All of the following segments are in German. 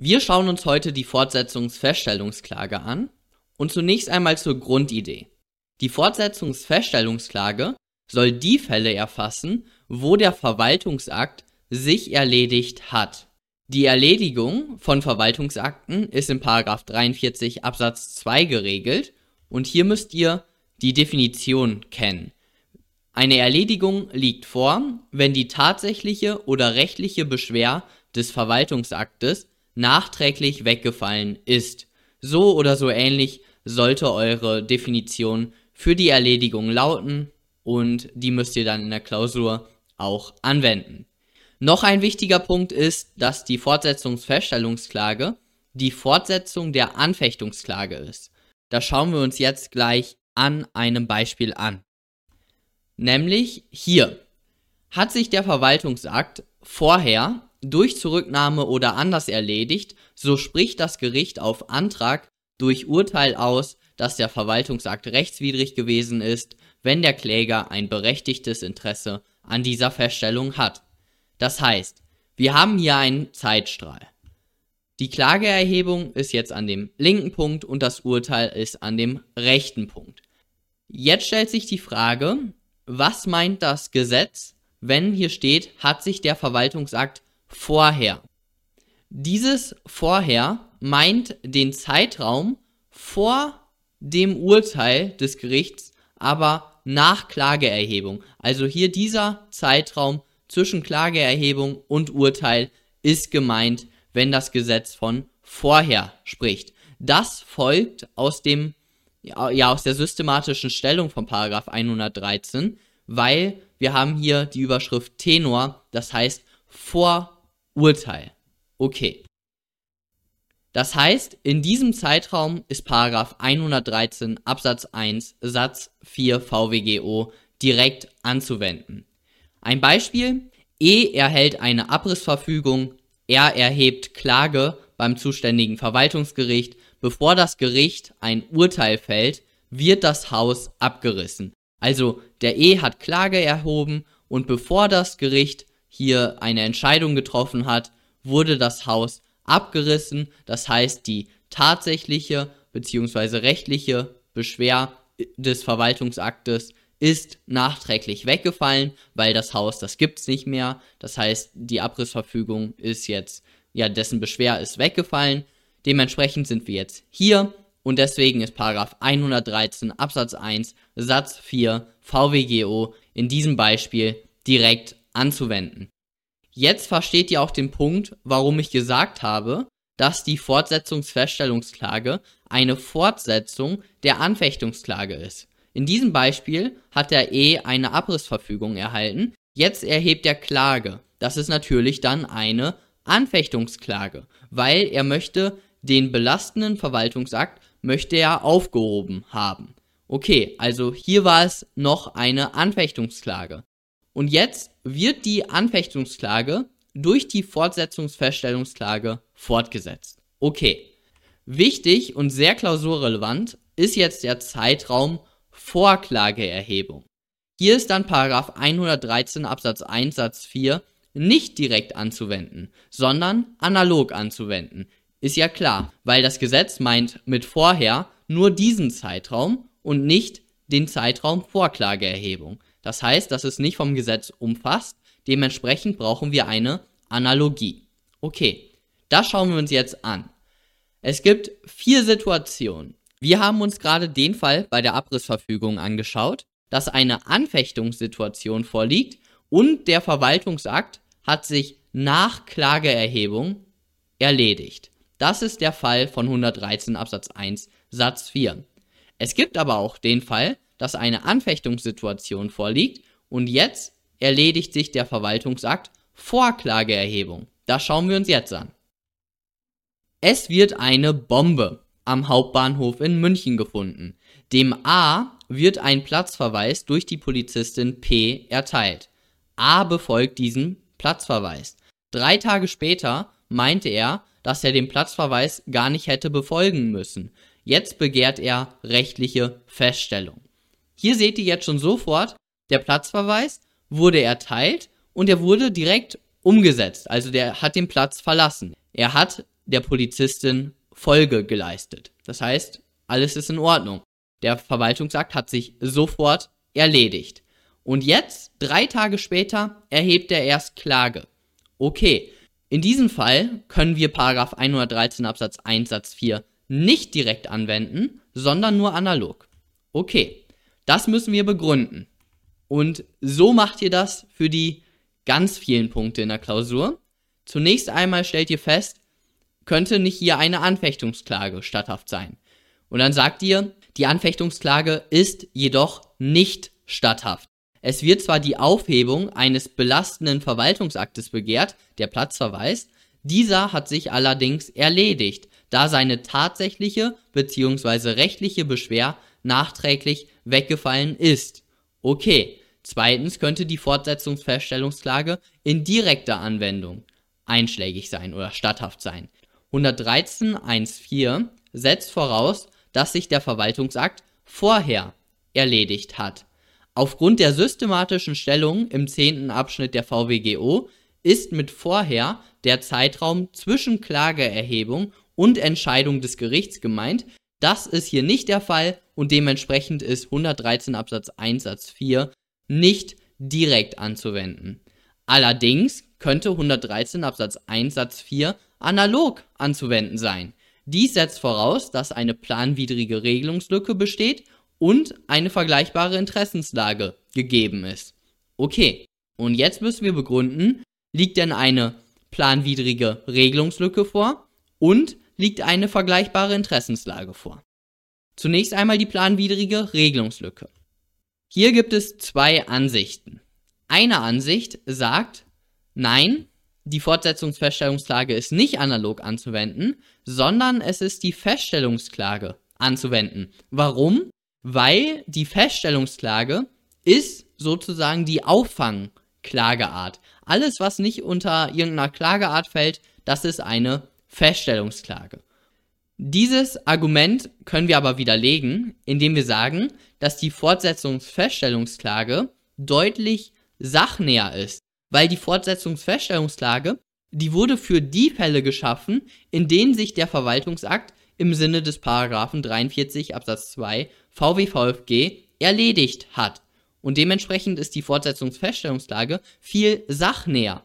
Wir schauen uns heute die Fortsetzungsfeststellungsklage an und zunächst einmal zur Grundidee. Die Fortsetzungsfeststellungsklage soll die Fälle erfassen, wo der Verwaltungsakt sich erledigt hat. Die Erledigung von Verwaltungsakten ist in 43 Absatz 2 geregelt und hier müsst ihr die Definition kennen. Eine Erledigung liegt vor, wenn die tatsächliche oder rechtliche Beschwer des Verwaltungsaktes nachträglich weggefallen ist. So oder so ähnlich sollte eure Definition für die Erledigung lauten und die müsst ihr dann in der Klausur auch anwenden. Noch ein wichtiger Punkt ist, dass die Fortsetzungsfeststellungsklage die Fortsetzung der Anfechtungsklage ist. Das schauen wir uns jetzt gleich an einem Beispiel an. Nämlich hier hat sich der Verwaltungsakt vorher durch Zurücknahme oder anders erledigt, so spricht das Gericht auf Antrag durch Urteil aus, dass der Verwaltungsakt rechtswidrig gewesen ist, wenn der Kläger ein berechtigtes Interesse an dieser Feststellung hat. Das heißt, wir haben hier einen Zeitstrahl. Die Klageerhebung ist jetzt an dem linken Punkt und das Urteil ist an dem rechten Punkt. Jetzt stellt sich die Frage, was meint das Gesetz, wenn hier steht, hat sich der Verwaltungsakt vorher? Dieses vorher meint den Zeitraum vor dem Urteil des Gerichts, aber nach Klageerhebung. Also hier dieser Zeitraum zwischen Klageerhebung und Urteil ist gemeint, wenn das Gesetz von vorher spricht. Das folgt aus dem ja aus der systematischen Stellung von Paragraph 113, weil wir haben hier die Überschrift Tenor, das heißt vor Urteil. Okay. Das heißt, in diesem Zeitraum ist Paragraph 113 Absatz 1 Satz 4 VWGO direkt anzuwenden. Ein Beispiel, E erhält eine Abrissverfügung, er erhebt Klage beim zuständigen Verwaltungsgericht, bevor das Gericht ein Urteil fällt, wird das Haus abgerissen. Also der E hat Klage erhoben und bevor das Gericht hier eine Entscheidung getroffen hat, wurde das Haus abgerissen. Das heißt, die tatsächliche bzw. rechtliche Beschwer des Verwaltungsaktes ist nachträglich weggefallen, weil das Haus, das gibt's nicht mehr. Das heißt, die Abrissverfügung ist jetzt, ja, dessen Beschwer ist weggefallen. Dementsprechend sind wir jetzt hier und deswegen ist Paragraph 113 Absatz 1 Satz 4 VWGO in diesem Beispiel direkt anzuwenden. Jetzt versteht ihr auch den Punkt, warum ich gesagt habe, dass die Fortsetzungsfeststellungsklage eine Fortsetzung der Anfechtungsklage ist. In diesem Beispiel hat der E eine Abrissverfügung erhalten, jetzt erhebt er Klage. Das ist natürlich dann eine Anfechtungsklage, weil er möchte den belastenden Verwaltungsakt möchte er aufgehoben haben. Okay, also hier war es noch eine Anfechtungsklage. Und jetzt wird die Anfechtungsklage durch die Fortsetzungsfeststellungsklage fortgesetzt. Okay. Wichtig und sehr klausurrelevant ist jetzt der Zeitraum Vorklageerhebung. Hier ist dann Paragraph 113 Absatz 1 Satz 4 nicht direkt anzuwenden, sondern analog anzuwenden. Ist ja klar, weil das Gesetz meint mit vorher nur diesen Zeitraum und nicht den Zeitraum Vorklageerhebung. Das heißt, das ist nicht vom Gesetz umfasst, dementsprechend brauchen wir eine Analogie. Okay, das schauen wir uns jetzt an. Es gibt vier Situationen, wir haben uns gerade den Fall bei der Abrissverfügung angeschaut, dass eine Anfechtungssituation vorliegt und der Verwaltungsakt hat sich nach Klageerhebung erledigt. Das ist der Fall von 113 Absatz 1 Satz 4. Es gibt aber auch den Fall, dass eine Anfechtungssituation vorliegt und jetzt erledigt sich der Verwaltungsakt vor Klageerhebung. Das schauen wir uns jetzt an. Es wird eine Bombe am Hauptbahnhof in München gefunden. Dem A wird ein Platzverweis durch die Polizistin P erteilt. A befolgt diesen Platzverweis. Drei Tage später meinte er, dass er den Platzverweis gar nicht hätte befolgen müssen. Jetzt begehrt er rechtliche Feststellung. Hier seht ihr jetzt schon sofort, der Platzverweis wurde erteilt und er wurde direkt umgesetzt. Also der hat den Platz verlassen. Er hat der Polizistin Folge geleistet. Das heißt, alles ist in Ordnung. Der Verwaltungsakt hat sich sofort erledigt. Und jetzt, drei Tage später, erhebt er erst Klage. Okay, in diesem Fall können wir 113 Absatz 1 Satz 4 nicht direkt anwenden, sondern nur analog. Okay, das müssen wir begründen. Und so macht ihr das für die ganz vielen Punkte in der Klausur. Zunächst einmal stellt ihr fest, könnte nicht hier eine Anfechtungsklage statthaft sein. Und dann sagt ihr, die Anfechtungsklage ist jedoch nicht statthaft. Es wird zwar die Aufhebung eines belastenden Verwaltungsaktes begehrt, der Platzverweis, dieser hat sich allerdings erledigt, da seine tatsächliche bzw. rechtliche Beschwer nachträglich weggefallen ist. Okay, zweitens könnte die Fortsetzungsfeststellungsklage in direkter Anwendung einschlägig sein oder statthaft sein. 113.1.4 setzt voraus, dass sich der Verwaltungsakt vorher erledigt hat. Aufgrund der systematischen Stellung im zehnten Abschnitt der VWGO ist mit vorher der Zeitraum zwischen Klageerhebung und Entscheidung des Gerichts gemeint. Das ist hier nicht der Fall und dementsprechend ist 113 Absatz 1 Satz 4 nicht direkt anzuwenden. Allerdings könnte 113 Absatz 1 Satz 4 analog anzuwenden sein. Dies setzt voraus, dass eine planwidrige Regelungslücke besteht und eine vergleichbare Interessenslage gegeben ist. Okay, und jetzt müssen wir begründen, liegt denn eine planwidrige Regelungslücke vor und liegt eine vergleichbare Interessenslage vor. Zunächst einmal die planwidrige Regelungslücke. Hier gibt es zwei Ansichten. Eine Ansicht sagt, nein, die Fortsetzungsfeststellungsklage ist nicht analog anzuwenden, sondern es ist die Feststellungsklage anzuwenden. Warum? Weil die Feststellungsklage ist sozusagen die Auffangklageart. Alles, was nicht unter irgendeiner Klageart fällt, das ist eine Feststellungsklage. Dieses Argument können wir aber widerlegen, indem wir sagen, dass die Fortsetzungsfeststellungsklage deutlich sachnäher ist, weil die Fortsetzungsfeststellungsklage, die wurde für die Fälle geschaffen, in denen sich der Verwaltungsakt im Sinne des Paragraphen 43 Absatz 2 VWVFG erledigt hat. Und dementsprechend ist die Fortsetzungsfeststellungsklage viel sachnäher.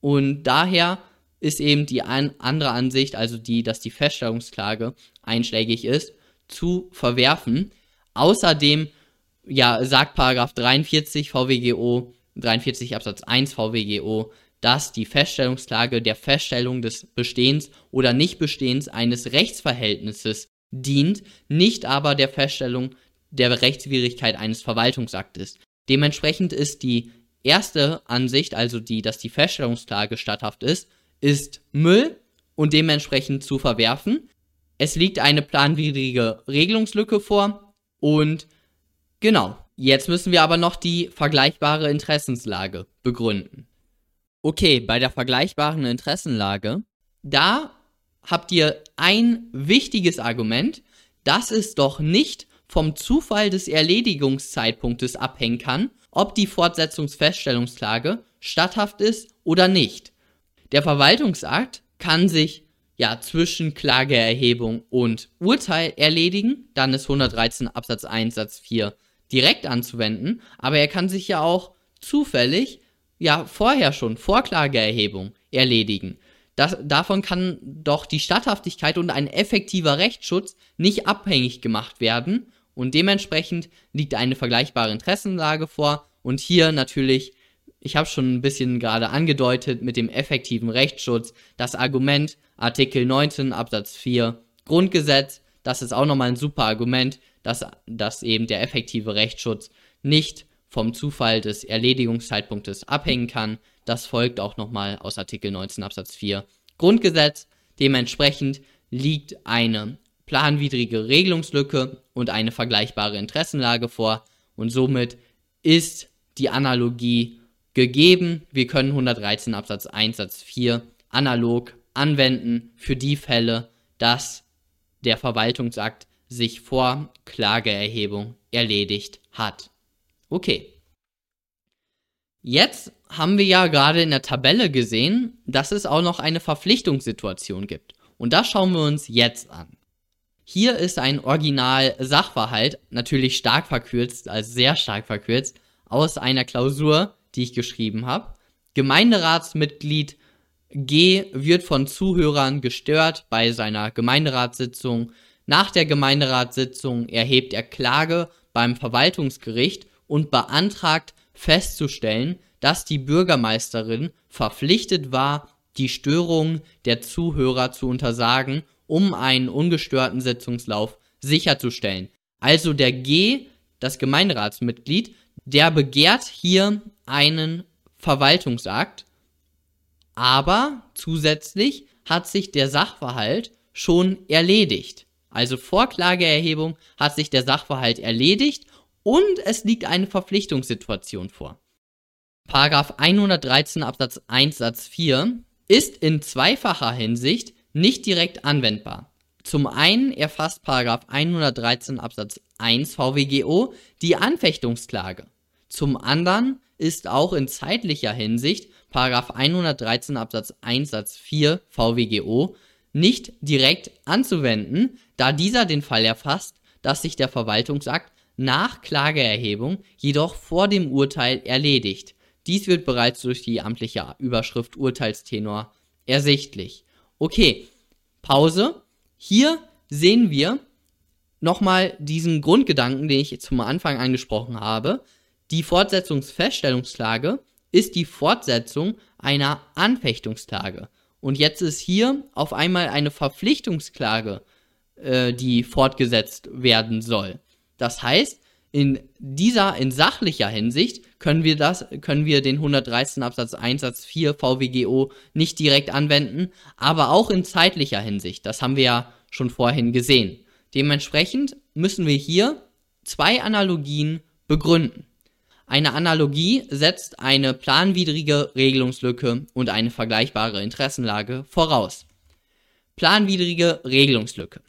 Und daher ist eben die an andere Ansicht, also die, dass die Feststellungsklage einschlägig ist, zu verwerfen. Außerdem ja, sagt Paragraph 43 VWGO, 43 Absatz 1 VWGO, dass die Feststellungsklage der Feststellung des Bestehens oder Nichtbestehens eines Rechtsverhältnisses dient, nicht aber der Feststellung der Rechtswidrigkeit eines Verwaltungsaktes. Dementsprechend ist die erste Ansicht, also die, dass die Feststellungsklage statthaft ist, ist Müll und dementsprechend zu verwerfen. Es liegt eine planwidrige Regelungslücke vor und genau, jetzt müssen wir aber noch die vergleichbare Interessenslage begründen. Okay, bei der vergleichbaren Interessenlage, da habt ihr ein wichtiges Argument, dass es doch nicht vom Zufall des Erledigungszeitpunktes abhängen kann, ob die Fortsetzungsfeststellungsklage statthaft ist oder nicht. Der Verwaltungsakt kann sich ja zwischen Klageerhebung und Urteil erledigen, dann ist 113 Absatz 1 Satz 4 direkt anzuwenden, aber er kann sich ja auch zufällig ja vorher schon vor Klageerhebung erledigen. Das, davon kann doch die Statthaftigkeit und ein effektiver Rechtsschutz nicht abhängig gemacht werden. Und dementsprechend liegt eine vergleichbare Interessenlage vor. Und hier natürlich ich habe schon ein bisschen gerade angedeutet mit dem effektiven Rechtsschutz, das Argument Artikel 19 Absatz 4 Grundgesetz, das ist auch nochmal ein super Argument, dass, dass eben der effektive Rechtsschutz nicht vom Zufall des Erledigungszeitpunktes abhängen kann. Das folgt auch nochmal aus Artikel 19 Absatz 4 Grundgesetz. Dementsprechend liegt eine planwidrige Regelungslücke und eine vergleichbare Interessenlage vor und somit ist die Analogie gegeben. Wir können 113 Absatz 1 Satz 4 analog anwenden für die Fälle, dass der Verwaltungsakt sich vor Klageerhebung erledigt hat. Okay. Jetzt haben wir ja gerade in der Tabelle gesehen, dass es auch noch eine Verpflichtungssituation gibt. Und das schauen wir uns jetzt an. Hier ist ein Original Sachverhalt, natürlich stark verkürzt, also sehr stark verkürzt, aus einer Klausur, die ich geschrieben habe. Gemeinderatsmitglied G wird von Zuhörern gestört bei seiner Gemeinderatssitzung. Nach der Gemeinderatssitzung erhebt er Klage beim Verwaltungsgericht und beantragt festzustellen, dass die Bürgermeisterin verpflichtet war, die Störung der Zuhörer zu untersagen, um einen ungestörten Sitzungslauf sicherzustellen. Also der G, das Gemeinderatsmitglied, der begehrt hier einen Verwaltungsakt, aber zusätzlich hat sich der Sachverhalt schon erledigt. Also vor Klageerhebung hat sich der Sachverhalt erledigt und es liegt eine Verpflichtungssituation vor. Paragraph 113 Absatz 1 Satz 4 ist in zweifacher Hinsicht nicht direkt anwendbar. Zum einen erfasst Paragraph 113 Absatz 1 VWGO die Anfechtungsklage. Zum anderen ist auch in zeitlicher Hinsicht Paragraph 113 Absatz 1 Satz 4 VWGO nicht direkt anzuwenden, da dieser den Fall erfasst, dass sich der Verwaltungsakt nach Klageerhebung jedoch vor dem Urteil erledigt. Dies wird bereits durch die amtliche Überschrift Urteilstenor ersichtlich. Okay, Pause. Hier sehen wir nochmal diesen Grundgedanken, den ich zum Anfang angesprochen habe. Die Fortsetzungsfeststellungsklage ist die Fortsetzung einer Anfechtungsklage. Und jetzt ist hier auf einmal eine Verpflichtungsklage, äh, die fortgesetzt werden soll. Das heißt, in dieser, in sachlicher Hinsicht können wir das, können wir den 113 Absatz 1 Satz 4 VWGO nicht direkt anwenden, aber auch in zeitlicher Hinsicht. Das haben wir ja schon vorhin gesehen. Dementsprechend müssen wir hier zwei Analogien begründen. Eine Analogie setzt eine planwidrige Regelungslücke und eine vergleichbare Interessenlage voraus. Planwidrige Regelungslücke.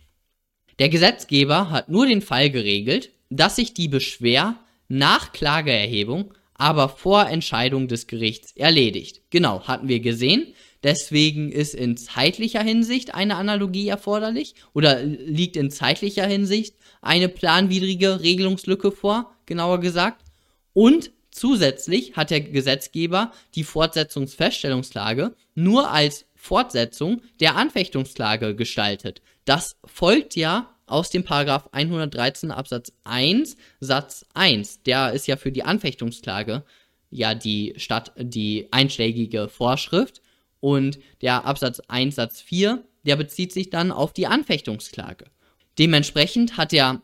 Der Gesetzgeber hat nur den Fall geregelt, dass sich die Beschwer nach Klageerhebung, aber vor Entscheidung des Gerichts erledigt. Genau, hatten wir gesehen. Deswegen ist in zeitlicher Hinsicht eine Analogie erforderlich oder liegt in zeitlicher Hinsicht eine planwidrige Regelungslücke vor, genauer gesagt. Und zusätzlich hat der Gesetzgeber die Fortsetzungsfeststellungsklage nur als Fortsetzung der Anfechtungsklage gestaltet. Das folgt ja aus dem Paragraph 113 Absatz 1 Satz 1. Der ist ja für die Anfechtungsklage ja die Stadt die einschlägige Vorschrift und der Absatz 1 Satz 4, der bezieht sich dann auf die Anfechtungsklage. Dementsprechend hat der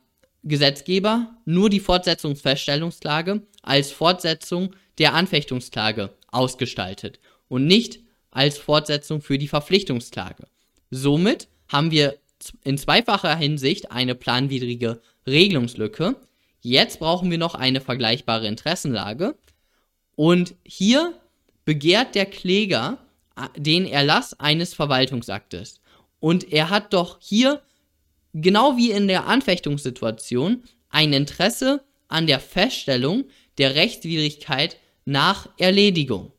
Gesetzgeber nur die Fortsetzungsfeststellungsklage als Fortsetzung der Anfechtungsklage ausgestaltet und nicht als Fortsetzung für die Verpflichtungsklage. Somit haben wir in zweifacher Hinsicht eine planwidrige Regelungslücke. Jetzt brauchen wir noch eine vergleichbare Interessenlage. Und hier begehrt der Kläger den Erlass eines Verwaltungsaktes. Und er hat doch hier genau wie in der Anfechtungssituation, ein Interesse an der Feststellung der Rechtswidrigkeit nach Erledigung.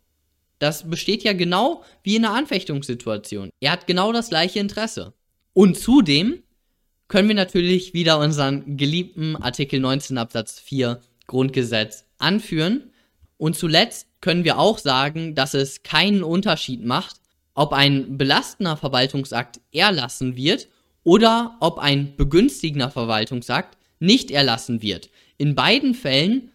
Das besteht ja genau wie in der Anfechtungssituation. Er hat genau das gleiche Interesse. Und zudem können wir natürlich wieder unseren geliebten Artikel 19 Absatz 4 Grundgesetz anführen. Und zuletzt können wir auch sagen, dass es keinen Unterschied macht, ob ein belastender Verwaltungsakt erlassen wird oder ob ein begünstigender Verwaltungsakt nicht erlassen wird. In beiden Fällen,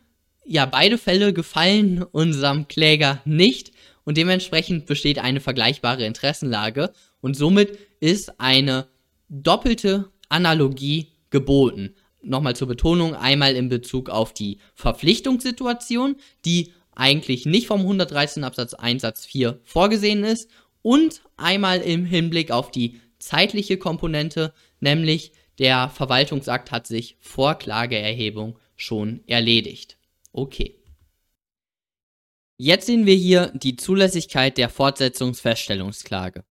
ja, beide Fälle gefallen unserem Kläger nicht und dementsprechend besteht eine vergleichbare Interessenlage und somit ist eine doppelte Analogie geboten. Nochmal zur Betonung, einmal in Bezug auf die Verpflichtungssituation, die eigentlich nicht vom 113 Absatz 1 Satz 4 vorgesehen ist und einmal im Hinblick auf die zeitliche Komponente, nämlich der Verwaltungsakt hat sich vor Klageerhebung schon erledigt. Okay. Jetzt sehen wir hier die Zulässigkeit der Fortsetzungsfeststellungsklage.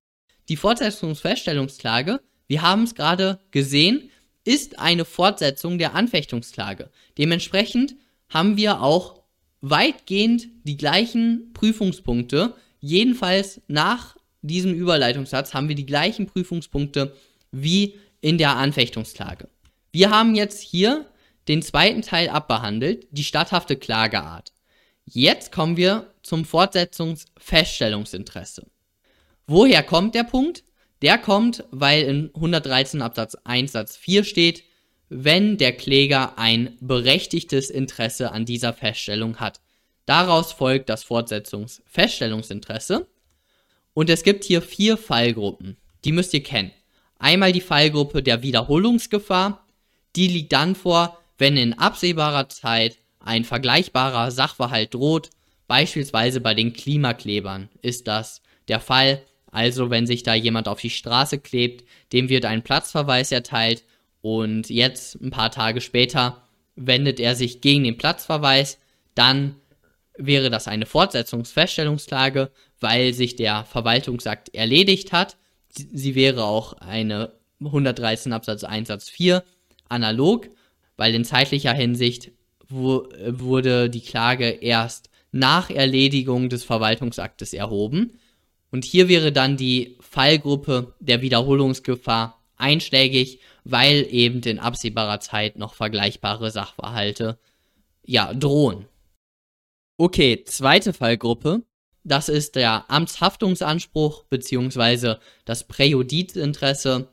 Die Fortsetzungsfeststellungsklage, wir haben es gerade gesehen, ist eine Fortsetzung der Anfechtungsklage. Dementsprechend haben wir auch weitgehend die gleichen Prüfungspunkte, jedenfalls nach diesem Überleitungssatz haben wir die gleichen Prüfungspunkte wie in der Anfechtungsklage. Wir haben jetzt hier den zweiten Teil abbehandelt, die statthafte Klageart. Jetzt kommen wir zum Fortsetzungsfeststellungsinteresse. Woher kommt der Punkt? Der kommt, weil in 113 Absatz 1 Satz 4 steht, wenn der Kläger ein berechtigtes Interesse an dieser Feststellung hat. Daraus folgt das Fortsetzungsfeststellungsinteresse. Und es gibt hier vier Fallgruppen. Die müsst ihr kennen. Einmal die Fallgruppe der Wiederholungsgefahr. Die liegt dann vor, wenn in absehbarer Zeit ein vergleichbarer Sachverhalt droht. Beispielsweise bei den Klimaklebern ist das der Fall. Also wenn sich da jemand auf die Straße klebt, dem wird ein Platzverweis erteilt und jetzt ein paar Tage später wendet er sich gegen den Platzverweis, dann wäre das eine Fortsetzungsfeststellungsklage, weil sich der Verwaltungsakt erledigt hat. Sie wäre auch eine 113 Absatz 1 Satz 4 analog, weil in zeitlicher Hinsicht wo, wurde die Klage erst nach Erledigung des Verwaltungsaktes erhoben. Und hier wäre dann die Fallgruppe der Wiederholungsgefahr einschlägig, weil eben in absehbarer Zeit noch vergleichbare Sachverhalte ja drohen. Okay, zweite Fallgruppe, das ist der Amtshaftungsanspruch bzw. das Präjudizinteresse.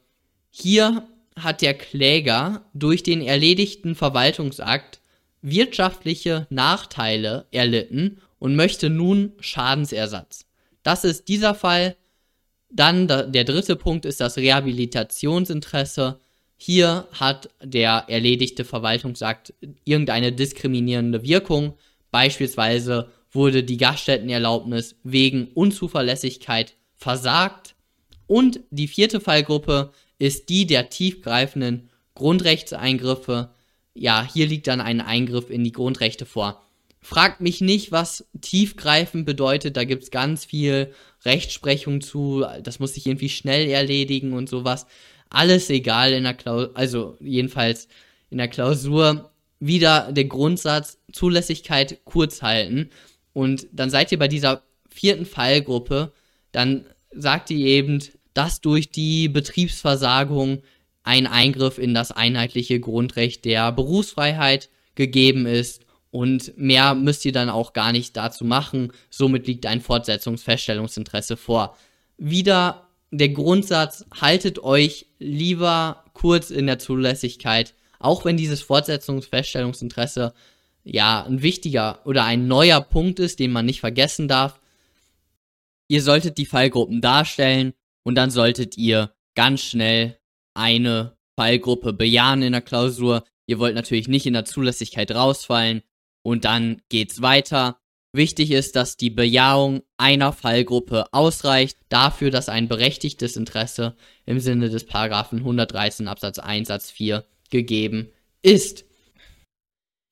Hier hat der Kläger durch den erledigten Verwaltungsakt wirtschaftliche Nachteile erlitten und möchte nun Schadensersatz. Das ist dieser Fall. Dann der dritte Punkt ist das Rehabilitationsinteresse. Hier hat der erledigte Verwaltungsakt irgendeine diskriminierende Wirkung. Beispielsweise wurde die Gaststättenerlaubnis wegen Unzuverlässigkeit versagt. Und die vierte Fallgruppe ist die der tiefgreifenden Grundrechtseingriffe. Ja, hier liegt dann ein Eingriff in die Grundrechte vor. Fragt mich nicht, was tiefgreifend bedeutet. Da gibt es ganz viel Rechtsprechung zu. Das muss sich irgendwie schnell erledigen und sowas. Alles egal in der Klausur, also jedenfalls in der Klausur wieder der Grundsatz Zulässigkeit kurz halten. Und dann seid ihr bei dieser vierten Fallgruppe, dann sagt ihr eben, dass durch die Betriebsversagung ein Eingriff in das einheitliche Grundrecht der Berufsfreiheit gegeben ist und mehr müsst ihr dann auch gar nicht dazu machen. Somit liegt ein Fortsetzungsfeststellungsinteresse vor. Wieder der Grundsatz, haltet euch lieber kurz in der Zulässigkeit, auch wenn dieses Fortsetzungsfeststellungsinteresse ja ein wichtiger oder ein neuer Punkt ist, den man nicht vergessen darf. Ihr solltet die Fallgruppen darstellen und dann solltet ihr ganz schnell eine Fallgruppe bejahen in der Klausur. Ihr wollt natürlich nicht in der Zulässigkeit rausfallen und dann geht's weiter. Wichtig ist, dass die Bejahung einer Fallgruppe ausreicht dafür, dass ein berechtigtes Interesse im Sinne des Paragraphen 113 Absatz 1 Satz 4 gegeben ist.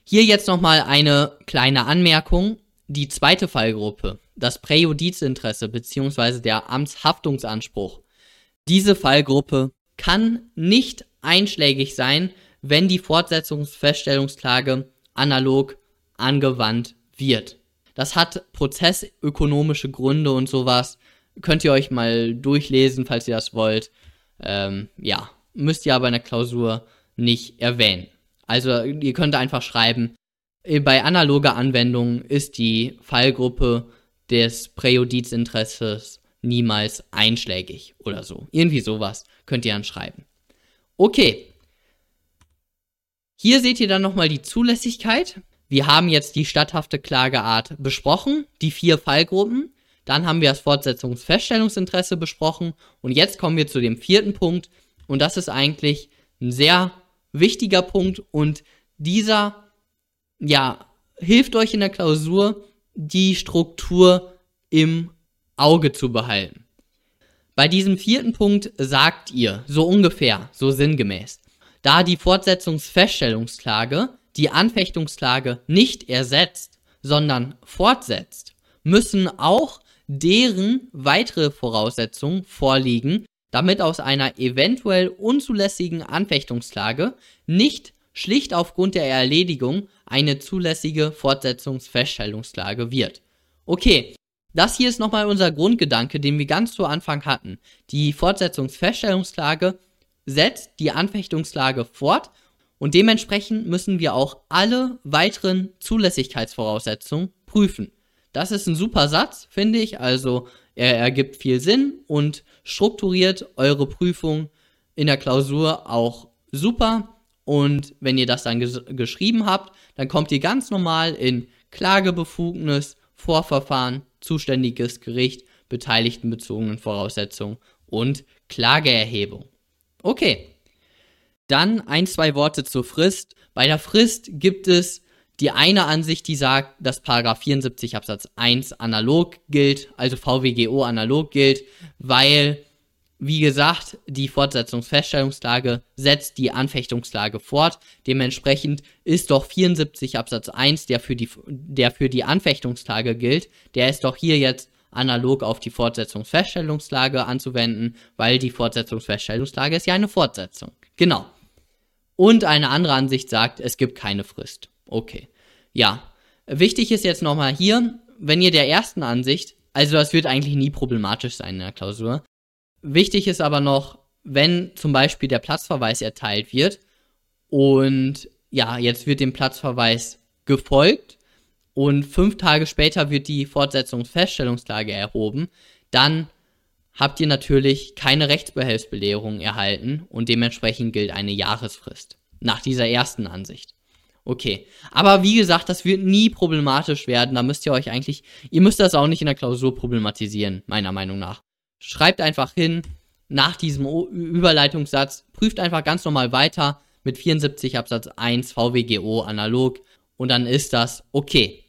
Hier jetzt nochmal eine kleine Anmerkung. Die zweite Fallgruppe, das Präjudizinteresse bzw. der Amtshaftungsanspruch. Diese Fallgruppe kann nicht einschlägig sein, wenn die Fortsetzungsfeststellungsklage analog angewandt wird. Das hat prozessökonomische Gründe und sowas. Könnt ihr euch mal durchlesen, falls ihr das wollt. Ähm, ja, müsst ihr aber in der Klausur nicht erwähnen. Also ihr könnt einfach schreiben, äh, bei analoger Anwendung ist die Fallgruppe des Präjudizinteresses niemals einschlägig oder so. Irgendwie sowas könnt ihr dann schreiben. Okay. Hier seht ihr dann nochmal die Zulässigkeit. Wir haben jetzt die statthafte Klageart besprochen, die vier Fallgruppen. Dann haben wir das Fortsetzungsfeststellungsinteresse besprochen. Und jetzt kommen wir zu dem vierten Punkt. Und das ist eigentlich ein sehr wichtiger Punkt. Und dieser, ja, hilft euch in der Klausur, die Struktur im Auge zu behalten. Bei diesem vierten Punkt sagt ihr, so ungefähr, so sinngemäß, da die Fortsetzungsfeststellungsklage die Anfechtungsklage nicht ersetzt, sondern fortsetzt, müssen auch deren weitere Voraussetzungen vorliegen, damit aus einer eventuell unzulässigen Anfechtungsklage nicht schlicht aufgrund der Erledigung eine zulässige Fortsetzungsfeststellungsklage wird. Okay, das hier ist nochmal unser Grundgedanke, den wir ganz zu Anfang hatten. Die Fortsetzungsfeststellungsklage setzt die Anfechtungsklage fort und dementsprechend müssen wir auch alle weiteren Zulässigkeitsvoraussetzungen prüfen. Das ist ein super Satz, finde ich. Also er ergibt viel Sinn und strukturiert eure Prüfung in der Klausur auch super. Und wenn ihr das dann ges geschrieben habt, dann kommt ihr ganz normal in Klagebefugnis, Vorverfahren, zuständiges Gericht, beteiligtenbezogenen Voraussetzungen und Klageerhebung. Okay. Dann ein, zwei Worte zur Frist. Bei der Frist gibt es die eine Ansicht, die sagt, dass Paragraph 74 Absatz 1 analog gilt, also VWGO analog gilt, weil wie gesagt, die Fortsetzungsfeststellungslage setzt die Anfechtungslage fort. Dementsprechend ist doch 74 Absatz 1, der für die, der für die Anfechtungsklage gilt, der ist doch hier jetzt analog auf die Fortsetzungsfeststellungslage anzuwenden, weil die Fortsetzungsfeststellungslage ist ja eine Fortsetzung. Genau. Und eine andere Ansicht sagt, es gibt keine Frist. Okay. Ja. Wichtig ist jetzt nochmal hier, wenn ihr der ersten Ansicht, also das wird eigentlich nie problematisch sein in der Klausur, Wichtig ist aber noch, wenn zum Beispiel der Platzverweis erteilt wird und ja, jetzt wird dem Platzverweis gefolgt und fünf Tage später wird die Fortsetzungsfeststellungsklage erhoben, dann habt ihr natürlich keine Rechtsbehelfsbelehrung erhalten und dementsprechend gilt eine Jahresfrist. Nach dieser ersten Ansicht. Okay. Aber wie gesagt, das wird nie problematisch werden. Da müsst ihr euch eigentlich, ihr müsst das auch nicht in der Klausur problematisieren, meiner Meinung nach schreibt einfach hin, nach diesem Überleitungssatz, prüft einfach ganz normal weiter mit 74 Absatz 1 VWGO analog und dann ist das okay.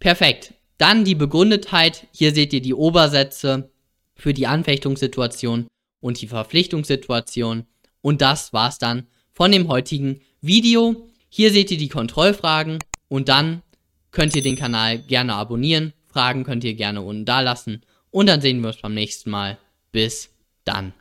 Perfekt. Dann die Begründetheit. Hier seht ihr die Obersätze für die Anfechtungssituation und die Verpflichtungssituation. Und das war's dann von dem heutigen Video. Hier seht ihr die Kontrollfragen und dann könnt ihr den Kanal gerne abonnieren. Fragen könnt ihr gerne unten da lassen. Und dann sehen wir uns beim nächsten Mal. Bis dann.